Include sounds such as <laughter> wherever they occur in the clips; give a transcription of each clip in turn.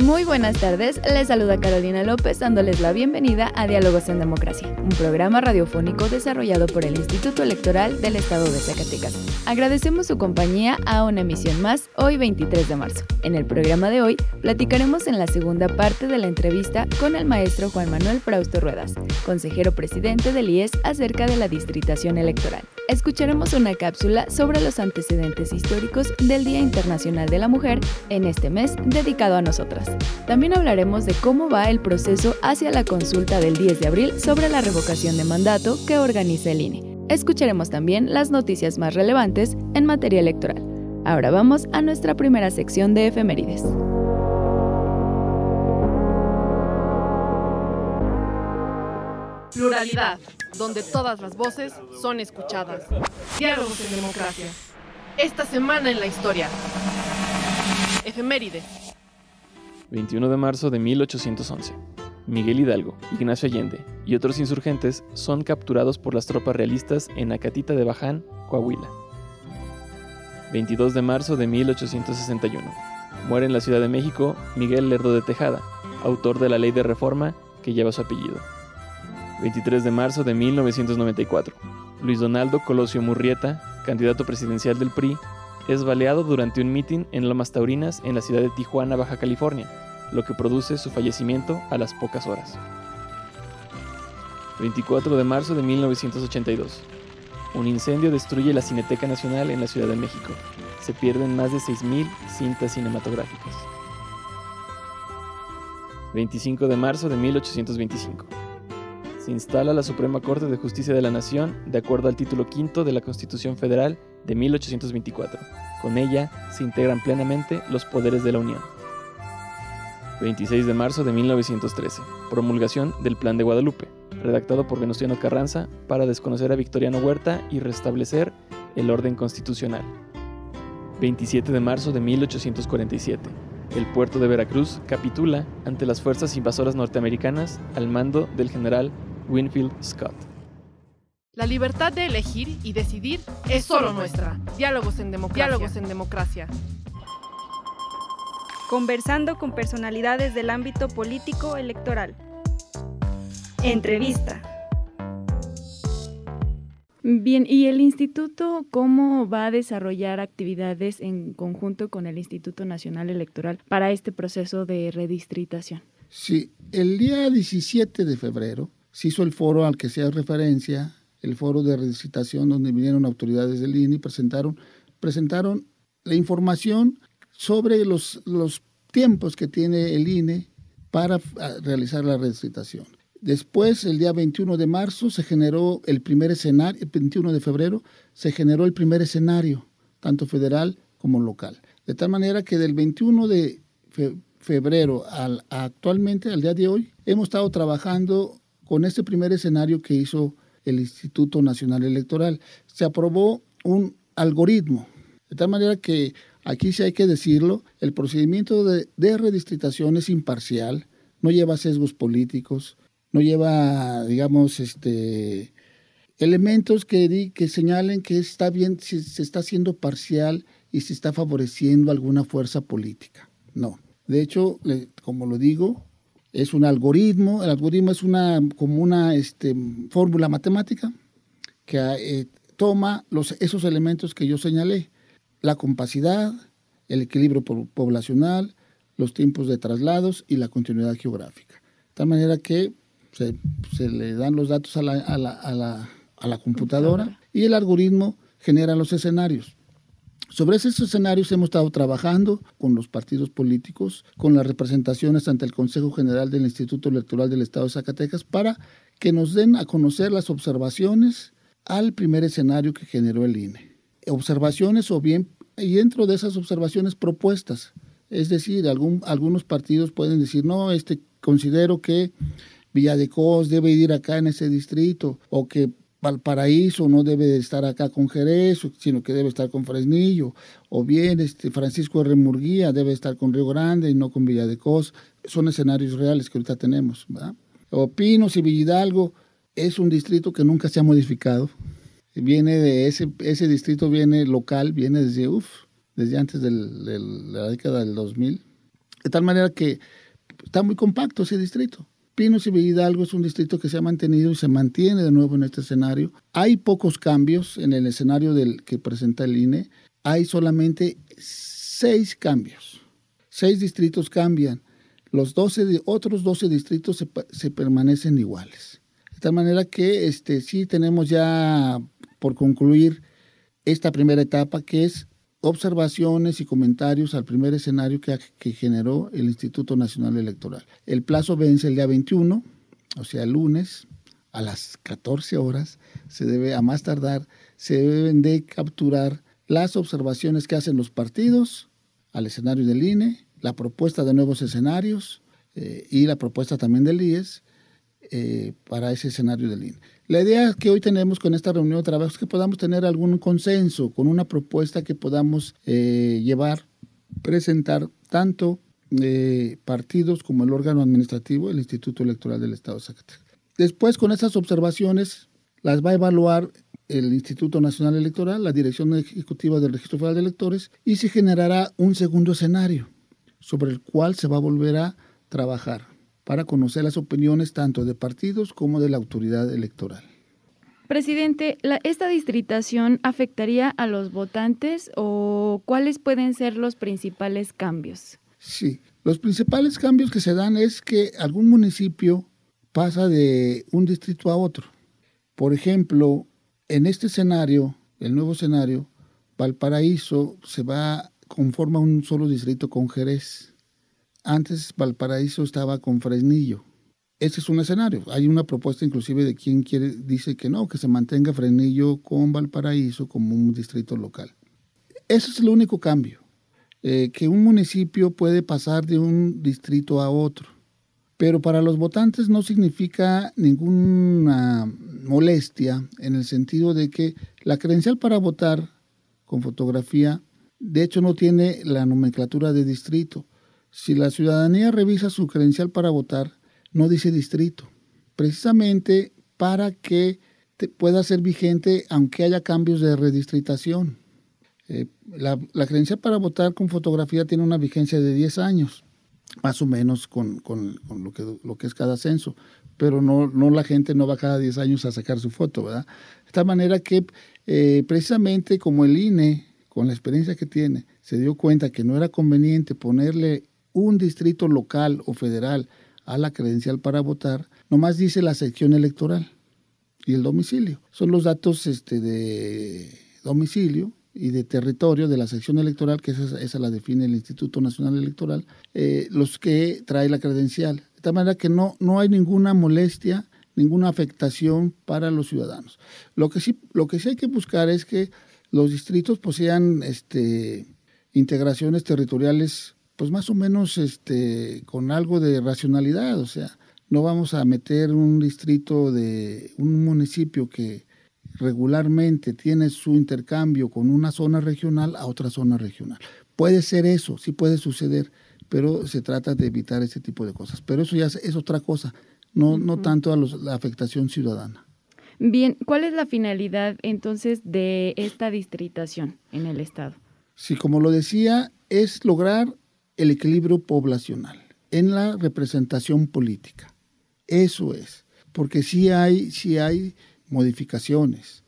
Muy buenas tardes, les saluda Carolina López dándoles la bienvenida a Diálogos en Democracia, un programa radiofónico desarrollado por el Instituto Electoral del Estado de Zacatecas. Agradecemos su compañía a una emisión más hoy 23 de marzo. En el programa de hoy platicaremos en la segunda parte de la entrevista con el maestro Juan Manuel Frausto Ruedas, consejero presidente del IES acerca de la distritación electoral. Escucharemos una cápsula sobre los antecedentes históricos del Día Internacional de la Mujer en este mes dedicado a nosotras. También hablaremos de cómo va el proceso hacia la consulta del 10 de abril sobre la revocación de mandato que organiza el INE. Escucharemos también las noticias más relevantes en materia electoral. Ahora vamos a nuestra primera sección de efemérides. Pluralidad, donde todas las voces son escuchadas. Diálogos en democracia. Esta semana en la historia. Efemérides. 21 de marzo de 1811. Miguel Hidalgo, Ignacio Allende y otros insurgentes son capturados por las tropas realistas en Acatita de Baján, Coahuila. 22 de marzo de 1861. Muere en la Ciudad de México Miguel Lerdo de Tejada, autor de la ley de reforma que lleva su apellido. 23 de marzo de 1994. Luis Donaldo Colosio Murrieta, candidato presidencial del PRI, es baleado durante un mitin en Lomas Taurinas en la ciudad de Tijuana, Baja California, lo que produce su fallecimiento a las pocas horas. 24 de marzo de 1982. Un incendio destruye la Cineteca Nacional en la Ciudad de México. Se pierden más de 6.000 cintas cinematográficas. 25 de marzo de 1825. Instala la Suprema Corte de Justicia de la Nación de acuerdo al título quinto de la Constitución Federal de 1824. Con ella se integran plenamente los poderes de la Unión. 26 de marzo de 1913. Promulgación del Plan de Guadalupe, redactado por Venustiano Carranza para desconocer a Victoriano Huerta y restablecer el orden constitucional. 27 de marzo de 1847. El puerto de Veracruz capitula ante las fuerzas invasoras norteamericanas al mando del general Winfield Scott. La libertad de elegir y decidir es solo nuestra. Diálogos en democracia. Diálogos en democracia. Conversando con personalidades del ámbito político electoral. Entrevista. Bien, ¿y el instituto cómo va a desarrollar actividades en conjunto con el Instituto Nacional Electoral para este proceso de redistritación? Sí, el día 17 de febrero se hizo el foro al que se hace referencia, el foro de redistritación donde vinieron autoridades del INE y presentaron, presentaron la información sobre los, los tiempos que tiene el INE para realizar la redistritación. Después, el día 21 de marzo, se generó el primer escenario, el 21 de febrero, se generó el primer escenario, tanto federal como local. De tal manera que del 21 de febrero al, actualmente, al día de hoy, hemos estado trabajando con este primer escenario que hizo el Instituto Nacional Electoral. Se aprobó un algoritmo, de tal manera que aquí sí hay que decirlo, el procedimiento de, de redistritación es imparcial, no lleva sesgos políticos, no lleva, digamos, este, elementos que, que señalen que está bien, si se está haciendo parcial y se está favoreciendo alguna fuerza política. No. De hecho, como lo digo, es un algoritmo. El algoritmo es una, como una este, fórmula matemática que eh, toma los, esos elementos que yo señalé. La compacidad, el equilibrio poblacional, los tiempos de traslados y la continuidad geográfica. De tal manera que se, se, le dan los datos a la, a la, a la, a la computadora y el algoritmo genera los escenarios. Sobre esos escenarios hemos estado trabajando con los partidos políticos, con las representaciones ante el Consejo General del Instituto Electoral del Estado de Zacatecas para que nos den a conocer las observaciones al primer escenario que generó el INE. Observaciones o bien, y dentro de esas observaciones propuestas. Es decir, algún, algunos partidos pueden decir, no, este, considero que Villa de Cos debe ir acá en ese distrito, o que Valparaíso no debe estar acá con Jerez, sino que debe estar con Fresnillo, o bien este Francisco R. Murguía debe estar con Río Grande y no con Villa de. Son escenarios reales que ahorita tenemos. O Pinos Villidalgo es un distrito que nunca se ha modificado. Viene de ese, ese distrito viene local, viene desde, uf, desde antes de la década del 2000. De tal manera que está muy compacto ese distrito. Pinos y Hidalgo es un distrito que se ha mantenido y se mantiene de nuevo en este escenario. Hay pocos cambios en el escenario del que presenta el INE. Hay solamente seis cambios. Seis distritos cambian. Los 12, otros 12 distritos se, se, permanecen iguales. De tal manera que este, sí tenemos ya por concluir esta primera etapa que es observaciones y comentarios al primer escenario que, generó el Instituto Nacional Electoral. El plazo vence el día 21, o sea, el lunes, a las 14 horas, se debe, a más tardar, se deben de capturar las observaciones que hacen los partidos al escenario del INE, la propuesta de nuevos escenarios eh, y la propuesta también del IES eh, para ese escenario del INE. La idea que hoy tenemos con esta reunión de trabajo es que podamos tener algún consenso con una propuesta que podamos eh, llevar, presentar tanto eh, partidos como el órgano administrativo, el Instituto Electoral del Estado de Zacatecas. Después, con esas observaciones, las va a evaluar el Instituto Nacional Electoral, la Dirección Ejecutiva del Registro Federal de Electores, y se generará un segundo escenario sobre el cual se va a volver a trabajar para conocer las opiniones tanto de partidos como de la autoridad electoral. Presidente, ¿esta distritación afectaría a los votantes o cuáles pueden ser los principales cambios? Sí, los principales cambios que se dan es que algún municipio pasa de un distrito a otro. Por ejemplo, en este escenario, el nuevo escenario, Valparaíso se va, conforma un solo distrito con Jerez. Antes Valparaíso estaba con Fresnillo. Ese es un escenario. Hay una propuesta inclusive de quien quiere, dice que no, que se mantenga Fresnillo con Valparaíso como un distrito local. Ese es el único cambio. Eh, que un municipio puede pasar de un distrito a otro. Pero para los votantes no significa ninguna molestia en el sentido de que la credencial para votar con fotografía, de hecho, no tiene la nomenclatura de distrito. Si la ciudadanía revisa su credencial para votar, no dice distrito, precisamente para que pueda ser vigente aunque haya cambios de redistritación. Eh, la, credencial para votar con fotografía tiene una vigencia de 10 años, más o menos con, lo, que, es cada censo, pero no, la gente no va cada 10 años a sacar su foto, ¿verdad? De esta manera que eh, precisamente como el INE, con la experiencia que tiene, se dio cuenta que no era conveniente ponerle un distrito local o federal a la credencial para votar, nomás dice la sección electoral y el domicilio. Son los datos este, de domicilio y de territorio de la sección electoral, que esa, esa la define el Instituto Nacional Electoral, eh, los que trae la credencial. De tal manera que no, no hay ninguna molestia, ninguna afectación para los ciudadanos. Lo que sí, lo que sí hay que buscar es que los distritos posean este, integraciones territoriales pues más o menos este, con algo de racionalidad, o sea, no vamos a meter un distrito de un municipio que regularmente tiene su intercambio con una zona regional a otra zona regional. Puede ser eso, sí puede suceder, pero se trata de evitar ese tipo de cosas. Pero eso ya es, otra cosa, no, no tanto a la afectación ciudadana. Bien, ¿cuál es la finalidad entonces de esta distritación en el Estado? Sí, como lo decía, es lograr el equilibrio poblacional en la representación política. Eso es, porque sí hay, sí hay modificaciones.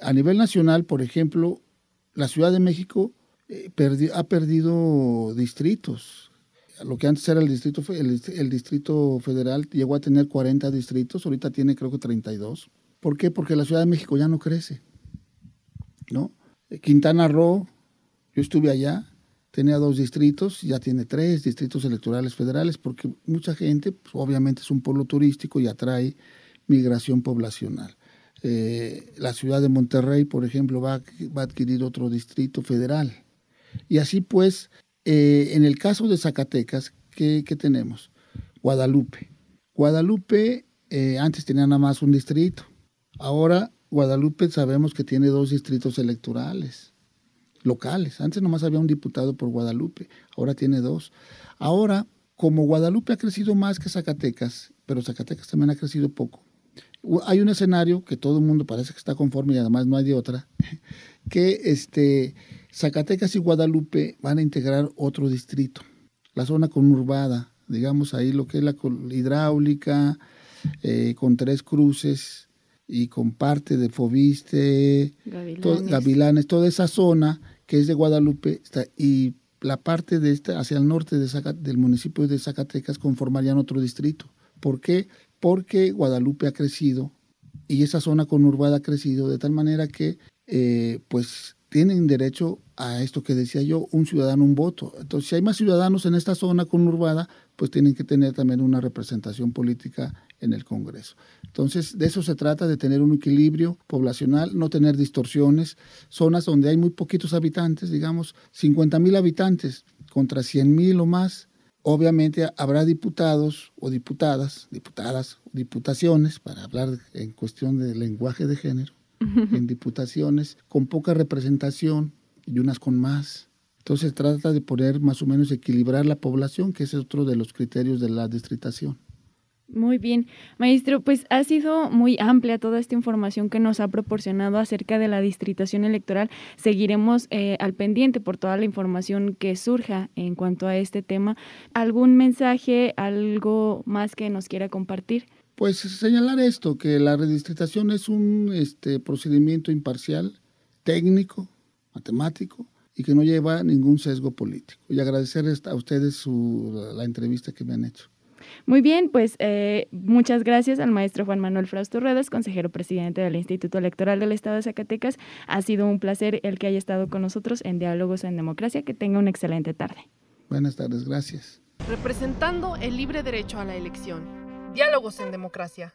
A nivel nacional, por ejemplo, la Ciudad de México eh, ha perdido distritos. Lo que antes era el distrito, el, distrito federal llegó a tener 40 distritos, ahorita tiene creo que 32. ¿Por qué? Porque la Ciudad de México ya no crece. ¿no? Quintana Roo Yo estuve allá, tenía dos distritos, ya tiene tres distritos electorales federales, porque mucha gente, pues, obviamente es un pueblo turístico y atrae migración poblacional. Eh, la ciudad de Monterrey, por ejemplo, va, va, a adquirir otro distrito federal. Y así pues, eh, en el caso de Zacatecas, ¿qué, qué tenemos? Guadalupe. Guadalupe eh, antes tenía nada más un distrito. Ahora Guadalupe sabemos que tiene dos distritos electorales locales. Antes nomás había un diputado por Guadalupe, ahora tiene dos. Ahora, como Guadalupe ha crecido más que Zacatecas, pero Zacatecas también ha crecido poco, hay un escenario que todo el mundo parece que está conforme y además no hay de otra, <laughs> que este, Zacatecas y Guadalupe van a integrar otro distrito, la zona conurbada, digamos ahí lo que es la hidráulica, eh, con tres cruces y con parte de Fobiste, Gavilanes. toda esa zona que es de Guadalupe está, y la parte de esta hacia el norte de del municipio de Zacatecas conformarían otro distrito. ¿Por qué? Porque Guadalupe ha crecido y esa zona conurbada ha crecido de tal manera que eh, pues tienen derecho a esto que decía yo, un ciudadano, un voto. Entonces, si hay más ciudadanos en esta zona conurbada, pues tienen que tener también una representación política en el Congreso. Entonces, de eso se trata, de tener un equilibrio poblacional, no tener distorsiones, zonas donde hay muy poquitos habitantes, digamos 50 mil habitantes contra 100 mil o más. Obviamente habrá diputados o diputadas, diputadas, diputaciones, para hablar en cuestión de lenguaje de género, en diputaciones con poca representación y unas con más. Entonces trata de poner más o menos equilibrar la población, que es otro de los criterios de la distritación. Muy bien, maestro, pues ha sido muy amplia toda esta información que nos ha proporcionado acerca de la distritación electoral. Seguiremos eh, al pendiente por toda la información que surja en cuanto a este tema. ¿Algún mensaje, algo más que nos quiera compartir? Pues señalar esto, que la redistritación es un este, procedimiento imparcial, técnico, matemático, y que no lleva ningún sesgo político. Y agradecer a ustedes su, la entrevista que me han hecho. Muy bien, pues eh, muchas gracias al maestro Juan Manuel Frausto Ruedas, consejero presidente del Instituto Electoral del Estado de Zacatecas. Ha sido un placer el que haya estado con nosotros en Diálogos en Democracia. Que tenga una excelente tarde. Buenas tardes, gracias. Representando el libre derecho a la elección. Diálogos en Democracia.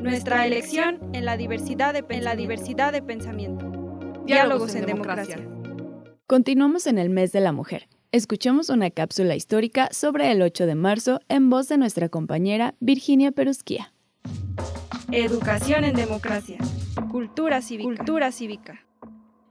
Nuestra elección en la diversidad de, en la diversidad de pensamiento. Diálogos en democracia. Continuamos en el mes de la mujer. Escuchamos una cápsula histórica sobre el 8 de marzo en voz de nuestra compañera Virginia Perusquía. Educación en democracia. Cultura cívica. Cultura cívica.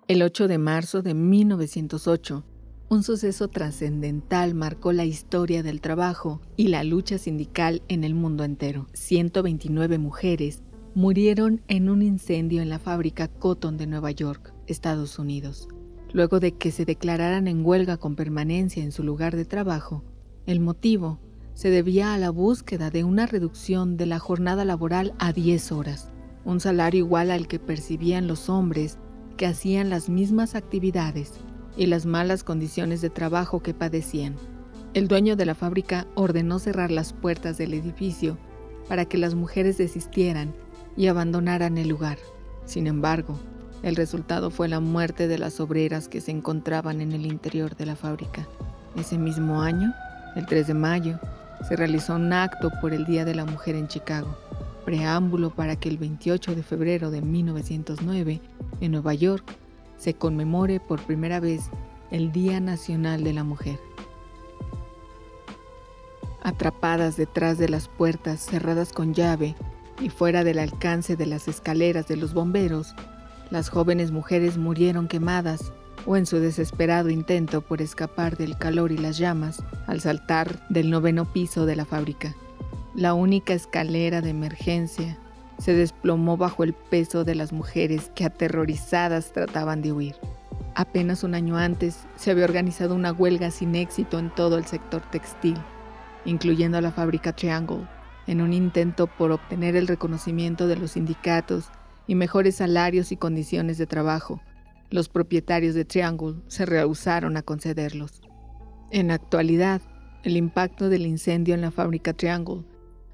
El 8 de marzo de 1908 un suceso trascendental marcó la historia del trabajo y la lucha sindical en el mundo entero. 129 mujeres murieron en un incendio en la fábrica Cotton de Nueva York, Estados Unidos. Luego de que se declararan en huelga con permanencia en su lugar de trabajo, el motivo se debía a la búsqueda de una reducción de la jornada laboral a 10 horas, un salario igual al que percibían los hombres que hacían las mismas actividades y las malas condiciones de trabajo que padecían. El dueño de la fábrica ordenó cerrar las puertas del edificio para que las mujeres desistieran y abandonaran el lugar. Sin embargo, el resultado fue la muerte de las obreras que se encontraban en el interior de la fábrica. Ese mismo año, el 3 de mayo, se realizó un acto por el Día de la Mujer en Chicago, preámbulo para que el 28 de febrero de 1909, en Nueva York, se conmemore por primera vez el Día Nacional de la Mujer. Atrapadas detrás de las puertas cerradas con llave y fuera del alcance de las escaleras de los bomberos, las jóvenes mujeres murieron quemadas o en su desesperado intento por escapar del calor y las llamas al saltar del noveno piso de la fábrica. La única escalera de emergencia se desplomó bajo el peso de las mujeres que aterrorizadas trataban de huir. Apenas un año antes se había organizado una huelga sin éxito en todo el sector textil, incluyendo la fábrica Triangle, en un intento por obtener el reconocimiento de los sindicatos y mejores salarios y condiciones de trabajo. Los propietarios de Triangle se rehusaron a concederlos. En actualidad, el impacto del incendio en la fábrica Triangle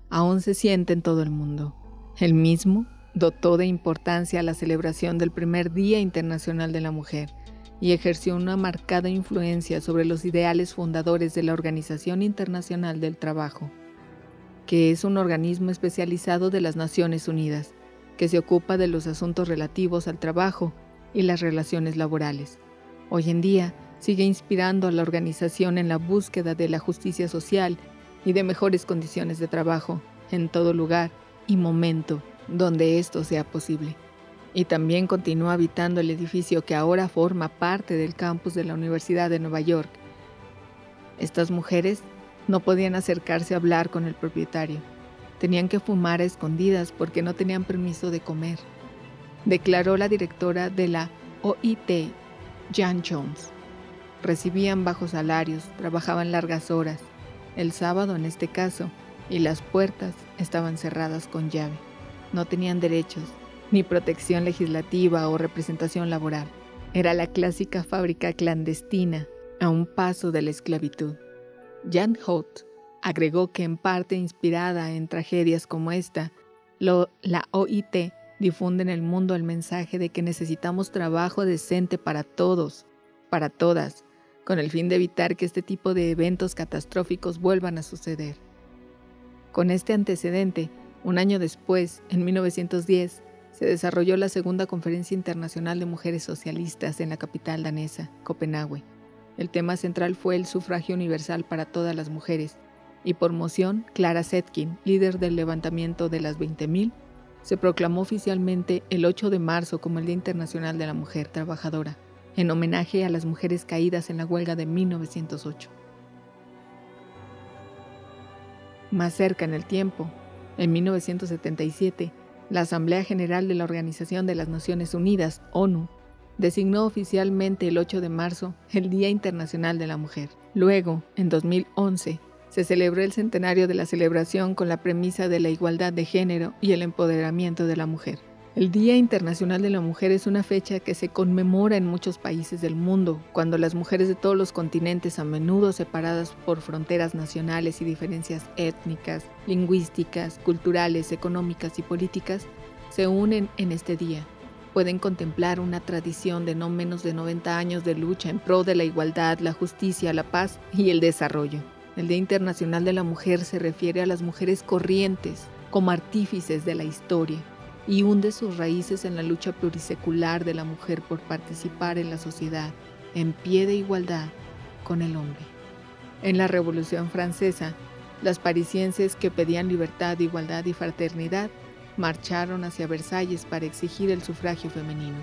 aún se siente en todo el mundo. El mismo dotó de importancia a la celebración del primer Día Internacional de la Mujer y ejerció una marcada influencia sobre los ideales fundadores de la Organización Internacional del Trabajo, que es un organismo especializado de las Naciones Unidas, que se ocupa de los asuntos relativos al trabajo y las relaciones laborales. Hoy en día sigue inspirando a la organización en la búsqueda de la justicia social y de mejores condiciones de trabajo en todo lugar y momento donde esto sea posible y también continúa habitando el edificio que ahora forma parte del campus de la Universidad de Nueva York. Estas mujeres no podían acercarse a hablar con el propietario. Tenían que fumar a escondidas porque no tenían permiso de comer, declaró la directora de la OIT, Jan Jones. Recibían bajos salarios, trabajaban largas horas, el sábado en este caso, y las puertas estaban cerradas con llave. No tenían derechos, ni protección legislativa o representación laboral. Era la clásica fábrica clandestina a un paso de la esclavitud. Jan Hoth agregó que en parte inspirada en tragedias como esta, la OIT difunde en el mundo el mensaje de que necesitamos trabajo decente para todos, para todas, con el fin de evitar que este tipo de eventos catastróficos vuelvan a suceder. Con este antecedente, un año después, en 1910, se desarrolló la segunda Conferencia Internacional de Mujeres Socialistas en la capital danesa, Copenhague. El tema central fue el sufragio universal para todas las mujeres, y por moción, Clara Zetkin, líder del levantamiento de las 20.000, se proclamó oficialmente el 8 de marzo como el Día Internacional de la Mujer Trabajadora, en homenaje a las mujeres caídas en la huelga de 1908. Más cerca en el tiempo, en 1977, la Asamblea General de la Organización de las Naciones Unidas, ONU, designó oficialmente el 8 de marzo el Día Internacional de la Mujer. Luego, en 2011, se celebró el centenario de la celebración con la premisa de la igualdad de género y el empoderamiento de la mujer. El Día Internacional de la Mujer es una fecha que se conmemora en muchos países del mundo, cuando las mujeres de todos los continentes, a menudo separadas por fronteras nacionales y diferencias étnicas, lingüísticas, culturales, económicas y políticas, se unen en este día. Pueden contemplar una tradición de no menos de 90 años de lucha en pro de la igualdad, la justicia, la paz y el desarrollo. El Día Internacional de la Mujer se refiere a las mujeres corrientes como artífices de la historia y hunde sus raíces en la lucha plurisecular de la mujer por participar en la sociedad en pie de igualdad con el hombre. En la Revolución Francesa, las parisienses que pedían libertad, igualdad y fraternidad marcharon hacia Versalles para exigir el sufragio femenino.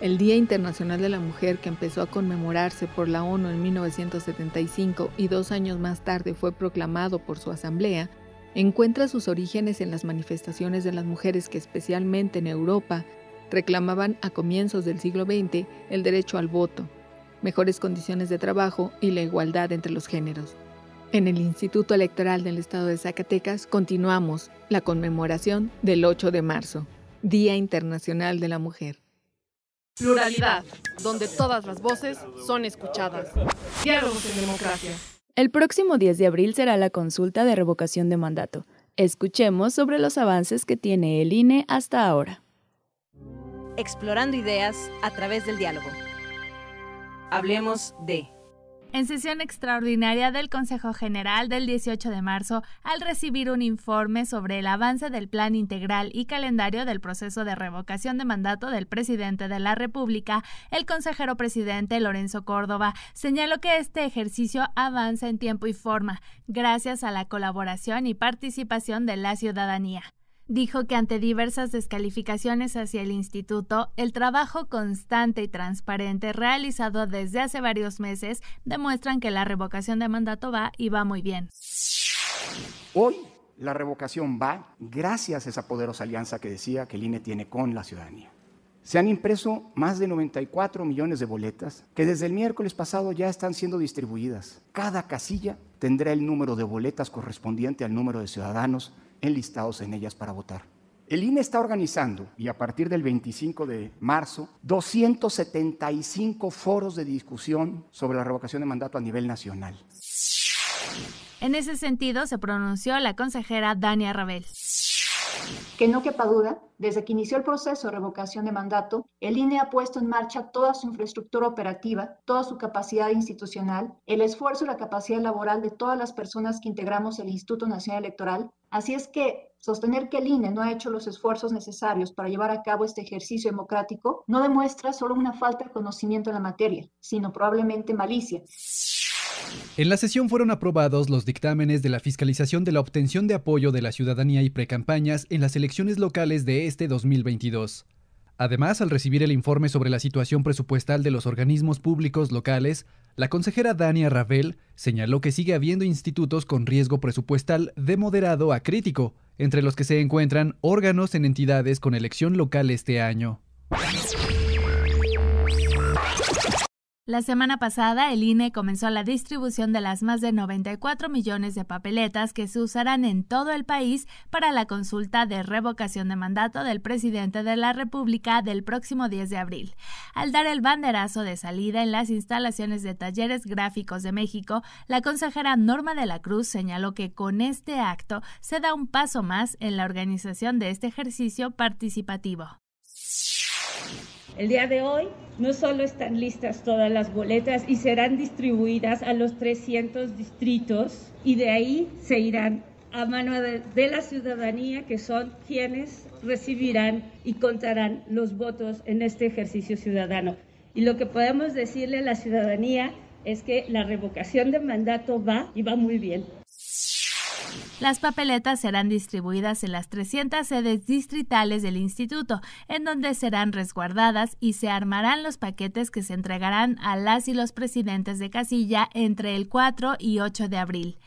El Día Internacional de la Mujer, que empezó a conmemorarse por la ONU en 1975 y dos años más tarde fue proclamado por su asamblea, encuentra sus orígenes en las manifestaciones de las mujeres que especialmente en Europa reclamaban a comienzos del siglo XX el derecho al voto, mejores condiciones de trabajo y la igualdad entre los géneros. En el Instituto Electoral del Estado de Zacatecas continuamos la conmemoración del 8 de marzo, Día Internacional de la Mujer. Pluralidad, donde todas las voces son escuchadas. Diálogos en democracia. El próximo 10 de abril será la consulta de revocación de mandato. Escuchemos sobre los avances que tiene el INE hasta ahora. Explorando ideas a través del diálogo. Hablemos de... En sesión extraordinaria del Consejo General del 18 de marzo, al recibir un informe sobre el avance del plan integral y calendario del proceso de revocación de mandato del presidente de la República, el consejero presidente Lorenzo Córdoba señaló que este ejercicio avanza en tiempo y forma, gracias a la colaboración y participación de la ciudadanía dijo que ante diversas descalificaciones hacia el instituto, el trabajo constante y transparente realizado desde hace varios meses demuestran que la revocación de mandato va y va muy bien. Hoy la revocación va gracias a esa poderosa alianza que decía que el INE tiene con la ciudadanía. Se han impreso más de 94 millones de boletas que desde el miércoles pasado ya están siendo distribuidas. Cada casilla tendrá el número de boletas correspondiente al número de ciudadanos enlistados en ellas para votar. El INE está organizando, y a partir del 25 de marzo, 275 foros de discusión sobre la revocación de mandato a nivel nacional. En ese sentido, se pronunció la consejera Dania Rabel. Que no quepa duda, desde que inició el proceso de revocación de mandato, el INE ha puesto en marcha toda su infraestructura operativa, toda su capacidad institucional, el esfuerzo y la capacidad laboral de todas las personas que integramos el Instituto Nacional Electoral. Así es que sostener que el INE no ha hecho los esfuerzos necesarios para llevar a cabo este ejercicio democrático no demuestra solo una falta de conocimiento en la materia, sino probablemente malicia. En la sesión fueron aprobados los dictámenes de la fiscalización de la obtención de apoyo de la ciudadanía y precampañas en las elecciones locales de este 2022. Además, al recibir el informe sobre la situación presupuestal de los organismos públicos locales, la consejera Dania Ravel señaló que sigue habiendo institutos con riesgo presupuestal de moderado a crítico, entre los que se encuentran órganos en entidades con elección local este año. La semana pasada, el INE comenzó la distribución de las más de 94 millones de papeletas que se usarán en todo el país para la consulta de revocación de mandato del presidente de la República del próximo 10 de abril. Al dar el banderazo de salida en las instalaciones de Talleres Gráficos de México, la consejera Norma de la Cruz señaló que con este acto se da un paso más en la organización de este ejercicio participativo. El día de hoy no solo están listas todas las boletas y serán distribuidas a los 300 distritos y de ahí se irán a mano de, la ciudadanía que son quienes recibirán y contarán los votos en este ejercicio ciudadano. Y lo que podemos decirle a la ciudadanía es que la revocación de mandato va y va muy bien. Las papeletas serán distribuidas en las 300 sedes distritales del instituto, en donde serán resguardadas y se armarán los paquetes que se entregarán a las y los presidentes de casilla entre el 4 y 8 de abril.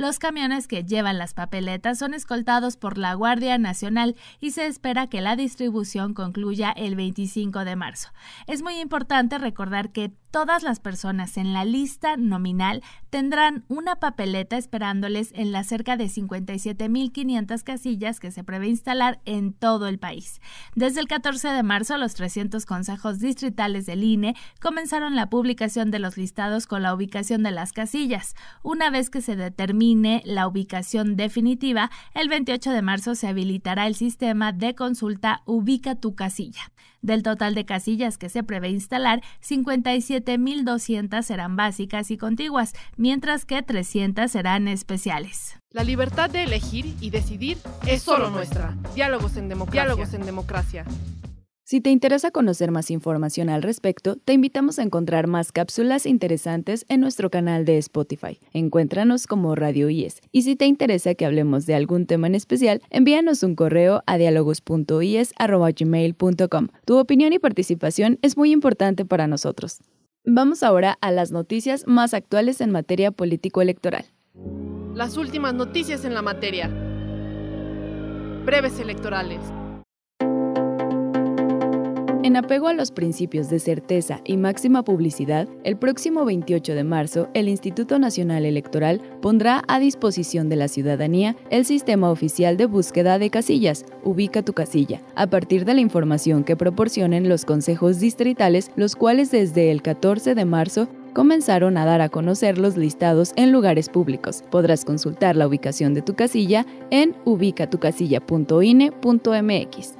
Los camiones que llevan las papeletas son escoltados por la Guardia Nacional y se espera que la distribución concluya el 25 de marzo. Es muy importante recordar que todas las personas en la lista nominal tendrán una papeleta esperándoles en las cerca de 57.500 casillas que se prevé instalar en todo el país. Desde el 14 de marzo, los 300 consejos distritales del INE comenzaron la publicación de los listados con la ubicación de las casillas. Una vez que se determine la ubicación definitiva, el 28 de marzo se habilitará el sistema de consulta Ubica tu casilla. Del total de casillas que se prevé instalar, 57.200 serán básicas y contiguas, mientras que 300 serán especiales. La libertad de elegir y decidir es solo nuestra. Diálogos en democracia. Diálogos en democracia. Si te interesa conocer más información al respecto, te invitamos a encontrar más cápsulas interesantes en nuestro canal de Spotify. Encuéntranos como Radio IES. Y si te interesa que hablemos de algún tema en especial, envíanos un correo a dialogos.ies.gmail.com. Tu opinión y participación es muy importante para nosotros. Vamos ahora a las noticias más actuales en materia político-electoral. Las últimas noticias en la materia. Breves electorales. En apego a los principios de certeza y máxima publicidad, el próximo 28 de marzo, el Instituto Nacional Electoral pondrá a disposición de la ciudadanía el sistema oficial de búsqueda de casillas, Ubica tu casilla, a partir de la información que proporcionen los consejos distritales, los cuales desde el 14 de marzo comenzaron a dar a conocer los listados en lugares públicos. Podrás consultar la ubicación de tu casilla en ubicatucasilla.ine.mx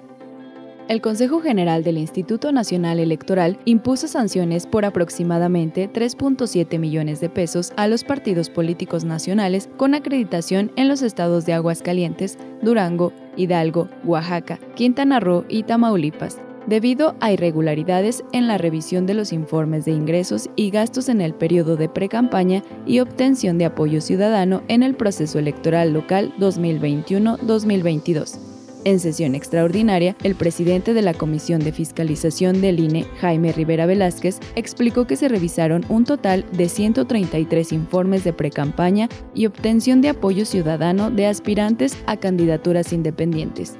el Consejo General del Instituto Nacional Electoral impuso sanciones por aproximadamente 3.7 millones de pesos a los partidos políticos nacionales con acreditación en los estados de Aguascalientes, Durango, Hidalgo, Oaxaca, Quintana Roo y Tamaulipas, debido a irregularidades en la revisión de los informes de ingresos y gastos en el periodo de precampaña y obtención de apoyo ciudadano en el proceso electoral local 2021-2022. En sesión extraordinaria, el presidente de la Comisión de Fiscalización del INE, Jaime Rivera Velázquez, explicó que se revisaron un total de 133 informes de precampaña y obtención de apoyo ciudadano de aspirantes a candidaturas independientes.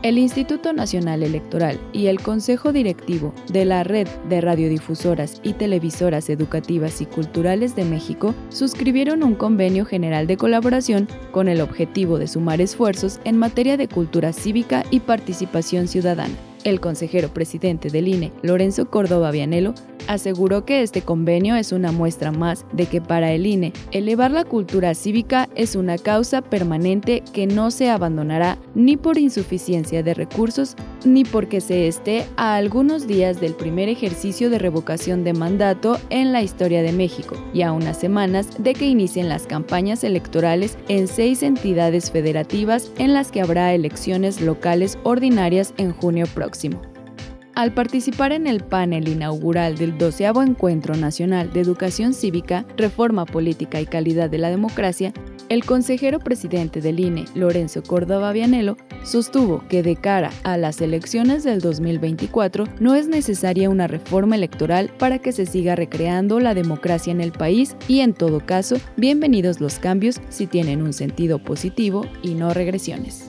El Instituto Nacional Electoral y el Consejo Directivo de la Red de Radiodifusoras y Televisoras Educativas y Culturales de México suscribieron un convenio general de colaboración con el objetivo de sumar esfuerzos en materia de cultura cívica y participación ciudadana. El consejero presidente del INE, Lorenzo Córdoba Vianelo, aseguró que este convenio es una muestra más de que para el INE elevar la cultura cívica es una causa permanente que no se abandonará ni por insuficiencia de recursos ni porque se esté a algunos días del primer ejercicio de revocación de mandato en la historia de México y a unas semanas de que inicien las campañas electorales en seis entidades federativas en las que habrá elecciones locales ordinarias en junio Al participar en el panel inaugural del 12 Encuentro Nacional de Educación Cívica, Reforma Política y Calidad de la Democracia, el consejero presidente del INE, Lorenzo Córdoba Vianelo, sostuvo que de cara a las elecciones del 2024 no es necesaria una reforma electoral para que se siga recreando la democracia en el país y en todo caso, bienvenidos los cambios si tienen un sentido positivo y no regresiones.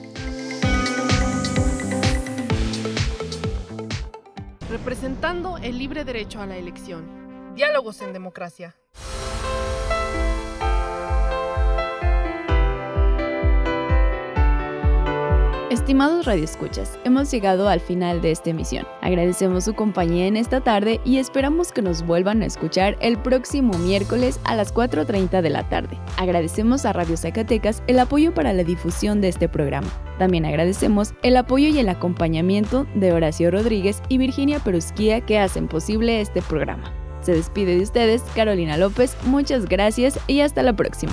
Representando el libre derecho a la elección. Diálogos en democracia. Estimados radioescuchas, hemos llegado al final de esta emisión. Agradecemos su compañía en esta tarde y esperamos que nos vuelvan a escuchar el próximo miércoles a las 4.30 de la tarde. Agradecemos a Radio Zacatecas el apoyo para la difusión de este programa. También agradecemos el apoyo y el acompañamiento de Horacio Rodríguez y Virginia Perusquía que hacen posible este programa. Se despide de ustedes Carolina López, muchas gracias y hasta la próxima.